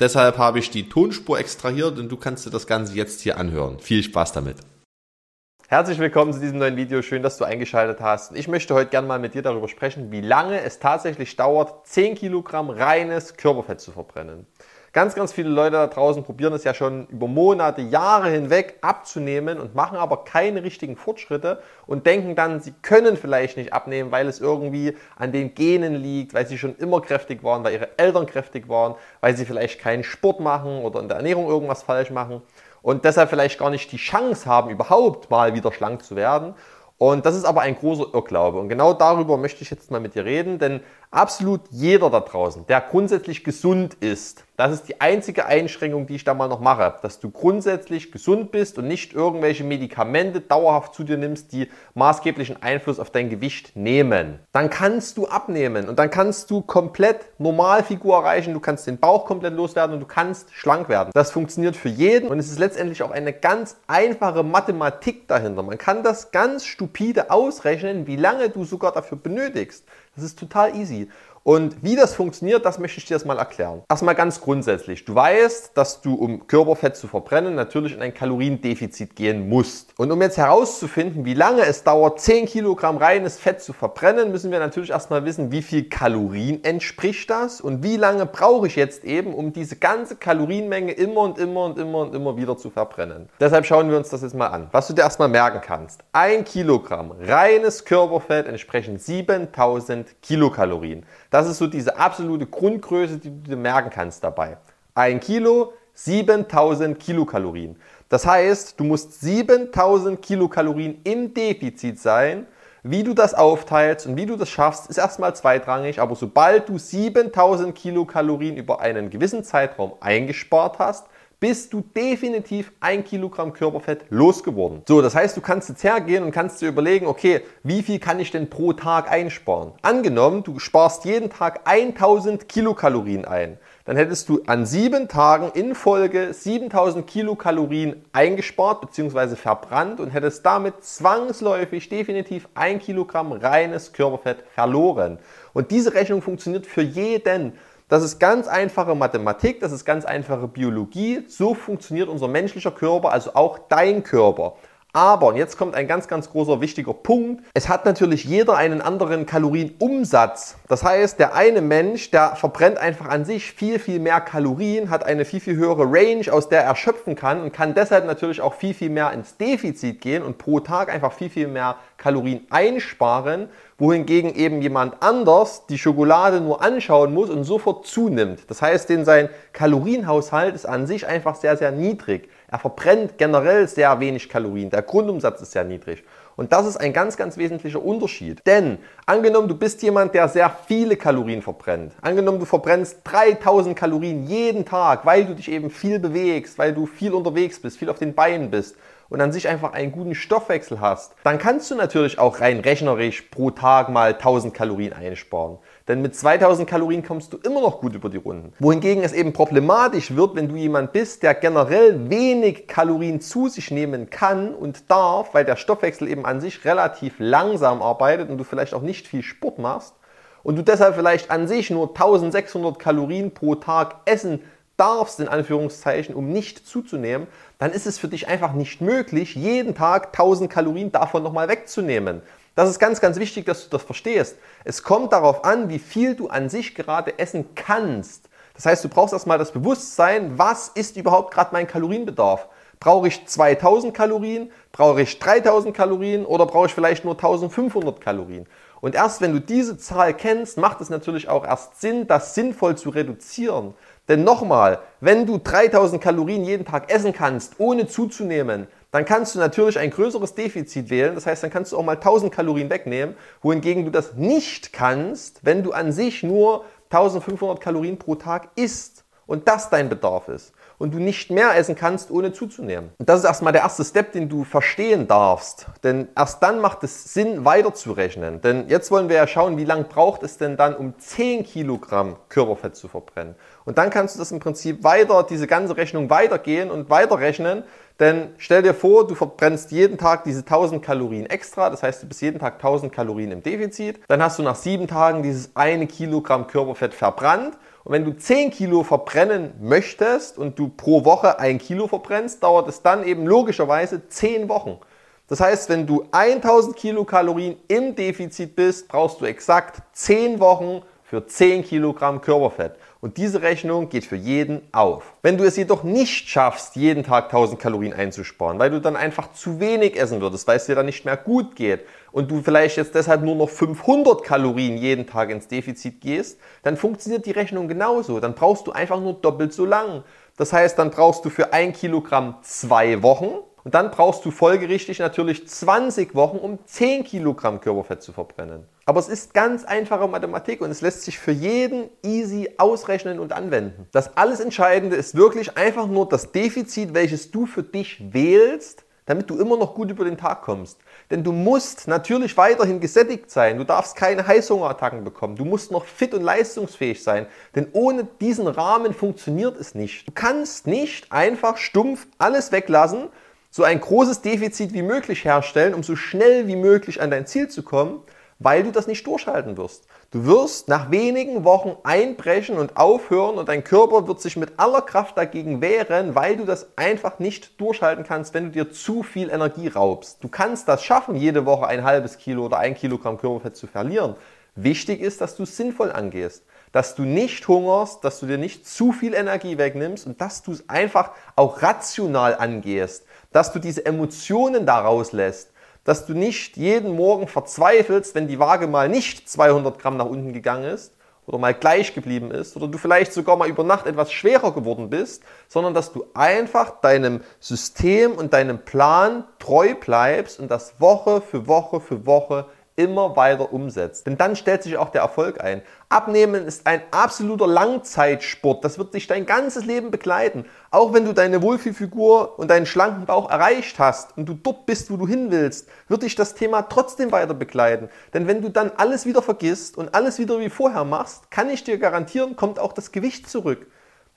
Deshalb habe ich die Tonspur extrahiert und du kannst dir das Ganze jetzt hier anhören. Viel Spaß damit. Herzlich willkommen zu diesem neuen Video. Schön, dass du eingeschaltet hast. Ich möchte heute gerne mal mit dir darüber sprechen, wie lange es tatsächlich dauert, 10 Kilogramm reines Körperfett zu verbrennen. Ganz, ganz viele Leute da draußen probieren es ja schon über Monate, Jahre hinweg abzunehmen und machen aber keine richtigen Fortschritte und denken dann, sie können vielleicht nicht abnehmen, weil es irgendwie an den Genen liegt, weil sie schon immer kräftig waren, weil ihre Eltern kräftig waren, weil sie vielleicht keinen Sport machen oder in der Ernährung irgendwas falsch machen und deshalb vielleicht gar nicht die Chance haben, überhaupt mal wieder schlank zu werden. Und das ist aber ein großer Irrglaube. Und genau darüber möchte ich jetzt mal mit dir reden, denn absolut jeder da draußen, der grundsätzlich gesund ist, das ist die einzige Einschränkung, die ich da mal noch mache, dass du grundsätzlich gesund bist und nicht irgendwelche Medikamente dauerhaft zu dir nimmst, die maßgeblichen Einfluss auf dein Gewicht nehmen. Dann kannst du abnehmen und dann kannst du komplett Normalfigur erreichen, du kannst den Bauch komplett loswerden und du kannst schlank werden. Das funktioniert für jeden und es ist letztendlich auch eine ganz einfache Mathematik dahinter. Man kann das ganz stupide ausrechnen, wie lange du sogar dafür benötigst. Das ist total easy. Und wie das funktioniert, das möchte ich dir jetzt mal erklären. Erstmal ganz grundsätzlich. Du weißt, dass du, um Körperfett zu verbrennen, natürlich in ein Kaloriendefizit gehen musst. Und um jetzt herauszufinden, wie lange es dauert, 10 Kilogramm reines Fett zu verbrennen, müssen wir natürlich erstmal wissen, wie viel Kalorien entspricht das und wie lange brauche ich jetzt eben, um diese ganze Kalorienmenge immer und immer und immer und immer wieder zu verbrennen. Deshalb schauen wir uns das jetzt mal an. Was du dir erstmal merken kannst. Ein Kilogramm reines Körperfett entsprechen 7000 Kilokalorien. Das ist so diese absolute Grundgröße, die du dir merken kannst dabei. Ein Kilo, 7000 Kilokalorien. Das heißt, du musst 7000 Kilokalorien im Defizit sein. Wie du das aufteilst und wie du das schaffst, ist erstmal zweitrangig, aber sobald du 7000 Kilokalorien über einen gewissen Zeitraum eingespart hast, bist du definitiv ein Kilogramm Körperfett losgeworden. So, das heißt, du kannst jetzt hergehen und kannst dir überlegen, okay, wie viel kann ich denn pro Tag einsparen? Angenommen, du sparst jeden Tag 1000 Kilokalorien ein. Dann hättest du an sieben Tagen in Folge 7000 Kilokalorien eingespart bzw. verbrannt und hättest damit zwangsläufig definitiv ein Kilogramm reines Körperfett verloren. Und diese Rechnung funktioniert für jeden. Das ist ganz einfache Mathematik, das ist ganz einfache Biologie. So funktioniert unser menschlicher Körper, also auch dein Körper. Aber, und jetzt kommt ein ganz, ganz großer wichtiger Punkt, es hat natürlich jeder einen anderen Kalorienumsatz. Das heißt, der eine Mensch, der verbrennt einfach an sich viel, viel mehr Kalorien, hat eine viel, viel höhere Range, aus der er schöpfen kann und kann deshalb natürlich auch viel, viel mehr ins Defizit gehen und pro Tag einfach viel, viel mehr Kalorien einsparen, wohingegen eben jemand anders die Schokolade nur anschauen muss und sofort zunimmt. Das heißt, denn sein Kalorienhaushalt ist an sich einfach sehr, sehr niedrig. Er verbrennt generell sehr wenig Kalorien. Der Grundumsatz ist sehr niedrig. Und das ist ein ganz, ganz wesentlicher Unterschied. Denn angenommen, du bist jemand, der sehr viele Kalorien verbrennt. Angenommen, du verbrennst 3000 Kalorien jeden Tag, weil du dich eben viel bewegst, weil du viel unterwegs bist, viel auf den Beinen bist und an sich einfach einen guten Stoffwechsel hast, dann kannst du natürlich auch rein rechnerisch pro Tag mal 1000 Kalorien einsparen. Denn mit 2000 Kalorien kommst du immer noch gut über die Runden. Wohingegen es eben problematisch wird, wenn du jemand bist, der generell wenig Kalorien zu sich nehmen kann und darf, weil der Stoffwechsel eben an sich relativ langsam arbeitet und du vielleicht auch nicht viel Sport machst und du deshalb vielleicht an sich nur 1600 Kalorien pro Tag essen darfst, in Anführungszeichen, um nicht zuzunehmen, dann ist es für dich einfach nicht möglich, jeden Tag 1000 Kalorien davon nochmal wegzunehmen. Das ist ganz, ganz wichtig, dass du das verstehst. Es kommt darauf an, wie viel du an sich gerade essen kannst. Das heißt, du brauchst erstmal das Bewusstsein, was ist überhaupt gerade mein Kalorienbedarf? Brauche ich 2000 Kalorien? Brauche ich 3000 Kalorien? Oder brauche ich vielleicht nur 1500 Kalorien? Und erst wenn du diese Zahl kennst, macht es natürlich auch erst Sinn, das sinnvoll zu reduzieren. Denn nochmal, wenn du 3000 Kalorien jeden Tag essen kannst, ohne zuzunehmen, dann kannst du natürlich ein größeres Defizit wählen. Das heißt, dann kannst du auch mal 1000 Kalorien wegnehmen, wohingegen du das nicht kannst, wenn du an sich nur 1500 Kalorien pro Tag isst. und das dein Bedarf ist und du nicht mehr essen kannst, ohne zuzunehmen. Und das ist erstmal der erste Step, den du verstehen darfst. Denn erst dann macht es Sinn, weiterzurechnen. Denn jetzt wollen wir ja schauen, wie lange braucht es denn dann, um 10 Kilogramm Körperfett zu verbrennen. Und dann kannst du das im Prinzip weiter, diese ganze Rechnung weitergehen und weiterrechnen. Denn stell dir vor, du verbrennst jeden Tag diese 1000 Kalorien extra. Das heißt, du bist jeden Tag 1000 Kalorien im Defizit. Dann hast du nach sieben Tagen dieses eine Kilogramm Körperfett verbrannt. Und wenn du 10 Kilo verbrennen möchtest und du pro Woche ein Kilo verbrennst, dauert es dann eben logischerweise 10 Wochen. Das heißt, wenn du 1000 Kilokalorien im Defizit bist, brauchst du exakt 10 Wochen für 10 Kilogramm Körperfett. Und diese Rechnung geht für jeden auf. Wenn du es jedoch nicht schaffst, jeden Tag 1000 Kalorien einzusparen, weil du dann einfach zu wenig essen würdest, weil es dir dann nicht mehr gut geht und du vielleicht jetzt deshalb nur noch 500 Kalorien jeden Tag ins Defizit gehst, dann funktioniert die Rechnung genauso. Dann brauchst du einfach nur doppelt so lang. Das heißt, dann brauchst du für ein Kilogramm zwei Wochen und dann brauchst du folgerichtig natürlich 20 Wochen, um 10 Kilogramm Körperfett zu verbrennen. Aber es ist ganz einfache Mathematik und es lässt sich für jeden easy ausrechnen und anwenden. Das alles Entscheidende ist wirklich einfach nur das Defizit, welches du für dich wählst, damit du immer noch gut über den Tag kommst. Denn du musst natürlich weiterhin gesättigt sein. Du darfst keine Heißhungerattacken bekommen. Du musst noch fit und leistungsfähig sein. Denn ohne diesen Rahmen funktioniert es nicht. Du kannst nicht einfach stumpf alles weglassen so ein großes Defizit wie möglich herstellen, um so schnell wie möglich an dein Ziel zu kommen, weil du das nicht durchhalten wirst. Du wirst nach wenigen Wochen einbrechen und aufhören und dein Körper wird sich mit aller Kraft dagegen wehren, weil du das einfach nicht durchhalten kannst, wenn du dir zu viel Energie raubst. Du kannst das schaffen, jede Woche ein halbes Kilo oder ein Kilogramm Körperfett zu verlieren. Wichtig ist, dass du es sinnvoll angehst, dass du nicht hungerst, dass du dir nicht zu viel Energie wegnimmst und dass du es einfach auch rational angehst dass du diese Emotionen daraus lässt, dass du nicht jeden Morgen verzweifelst, wenn die Waage mal nicht 200 Gramm nach unten gegangen ist oder mal gleich geblieben ist oder du vielleicht sogar mal über Nacht etwas schwerer geworden bist, sondern dass du einfach deinem System und deinem Plan treu bleibst und das Woche für Woche für Woche immer weiter umsetzt. Denn dann stellt sich auch der Erfolg ein. Abnehmen ist ein absoluter Langzeitsport. Das wird dich dein ganzes Leben begleiten. Auch wenn du deine Wohlfühlfigur und deinen schlanken Bauch erreicht hast und du dort bist, wo du hin willst, wird dich das Thema trotzdem weiter begleiten. Denn wenn du dann alles wieder vergisst und alles wieder wie vorher machst, kann ich dir garantieren, kommt auch das Gewicht zurück.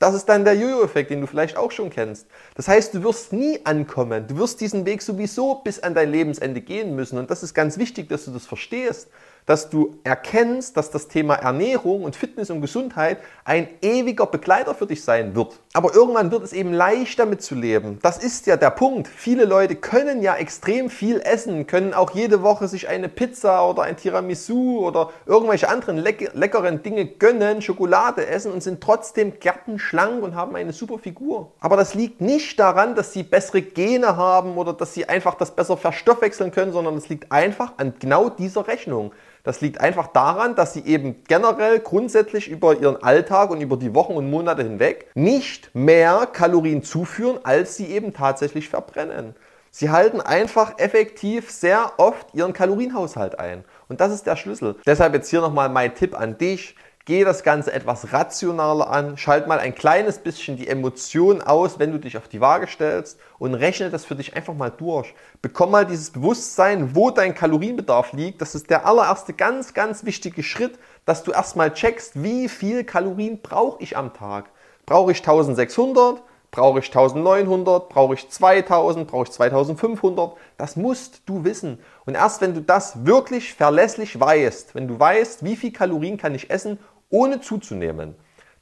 Das ist dann der Jojo-Effekt, den du vielleicht auch schon kennst. Das heißt, du wirst nie ankommen. Du wirst diesen Weg sowieso bis an dein Lebensende gehen müssen. Und das ist ganz wichtig, dass du das verstehst dass du erkennst, dass das Thema Ernährung und Fitness und Gesundheit ein ewiger Begleiter für dich sein wird. Aber irgendwann wird es eben leicht damit zu leben. Das ist ja der Punkt. Viele Leute können ja extrem viel essen, können auch jede Woche sich eine Pizza oder ein Tiramisu oder irgendwelche anderen leck leckeren Dinge gönnen, Schokolade essen und sind trotzdem gärtenschlank und haben eine super Figur. Aber das liegt nicht daran, dass sie bessere Gene haben oder dass sie einfach das besser verstoffwechseln können, sondern es liegt einfach an genau dieser Rechnung. Das liegt einfach daran, dass sie eben generell grundsätzlich über ihren Alltag und über die Wochen und Monate hinweg nicht mehr Kalorien zuführen, als sie eben tatsächlich verbrennen. Sie halten einfach effektiv sehr oft ihren Kalorienhaushalt ein. Und das ist der Schlüssel. Deshalb jetzt hier nochmal mein Tipp an dich. Geh das Ganze etwas rationaler an, schalt mal ein kleines bisschen die Emotion aus, wenn du dich auf die Waage stellst und rechne das für dich einfach mal durch. Bekomm mal dieses Bewusstsein, wo dein Kalorienbedarf liegt. Das ist der allererste ganz, ganz wichtige Schritt, dass du erstmal checkst, wie viel Kalorien brauche ich am Tag. Brauche ich 1600? Brauche ich 1900? Brauche ich 2000? Brauche ich 2500? Das musst du wissen. Und erst wenn du das wirklich verlässlich weißt, wenn du weißt, wie viel Kalorien kann ich essen, ohne zuzunehmen,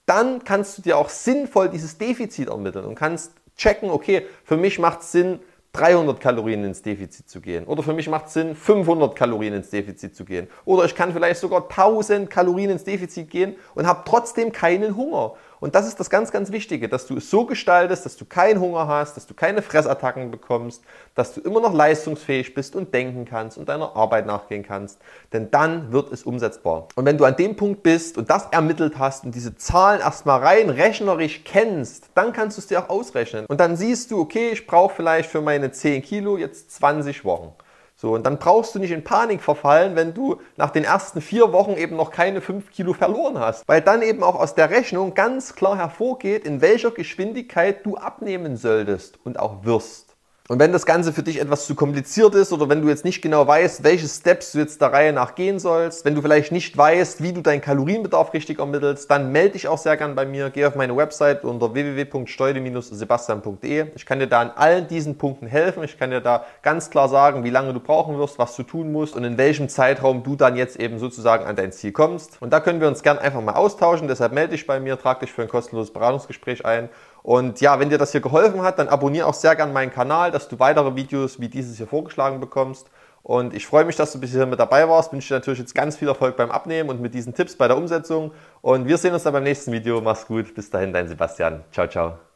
dann kannst du dir auch sinnvoll dieses Defizit ermitteln und kannst checken, okay, für mich macht es Sinn, 300 Kalorien ins Defizit zu gehen. Oder für mich macht es Sinn, 500 Kalorien ins Defizit zu gehen. Oder ich kann vielleicht sogar 1000 Kalorien ins Defizit gehen und habe trotzdem keinen Hunger. Und das ist das ganz, ganz Wichtige, dass du es so gestaltest, dass du keinen Hunger hast, dass du keine Fressattacken bekommst, dass du immer noch leistungsfähig bist und denken kannst und deiner Arbeit nachgehen kannst. Denn dann wird es umsetzbar. Und wenn du an dem Punkt bist und das ermittelt hast und diese Zahlen erstmal rein rechnerisch kennst, dann kannst du es dir auch ausrechnen. Und dann siehst du, okay, ich brauche vielleicht für meine 10 Kilo jetzt 20 Wochen. So, und dann brauchst du nicht in Panik verfallen, wenn du nach den ersten vier Wochen eben noch keine fünf Kilo verloren hast. Weil dann eben auch aus der Rechnung ganz klar hervorgeht, in welcher Geschwindigkeit du abnehmen solltest und auch wirst. Und wenn das Ganze für dich etwas zu kompliziert ist oder wenn du jetzt nicht genau weißt, welche Steps du jetzt der Reihe nach gehen sollst, wenn du vielleicht nicht weißt, wie du deinen Kalorienbedarf richtig ermittelst, dann melde dich auch sehr gern bei mir. Geh auf meine Website unter www.steude-sebastian.de. Ich kann dir da an allen diesen Punkten helfen. Ich kann dir da ganz klar sagen, wie lange du brauchen wirst, was du tun musst und in welchem Zeitraum du dann jetzt eben sozusagen an dein Ziel kommst. Und da können wir uns gern einfach mal austauschen. Deshalb melde dich bei mir, trag dich für ein kostenloses Beratungsgespräch ein und ja, wenn dir das hier geholfen hat, dann abonniere auch sehr gerne meinen Kanal, dass du weitere Videos wie dieses hier vorgeschlagen bekommst. Und ich freue mich, dass du bis hier mit dabei warst. Wünsche dir natürlich jetzt ganz viel Erfolg beim Abnehmen und mit diesen Tipps bei der Umsetzung. Und wir sehen uns dann beim nächsten Video. Mach's gut. Bis dahin, dein Sebastian. Ciao, ciao.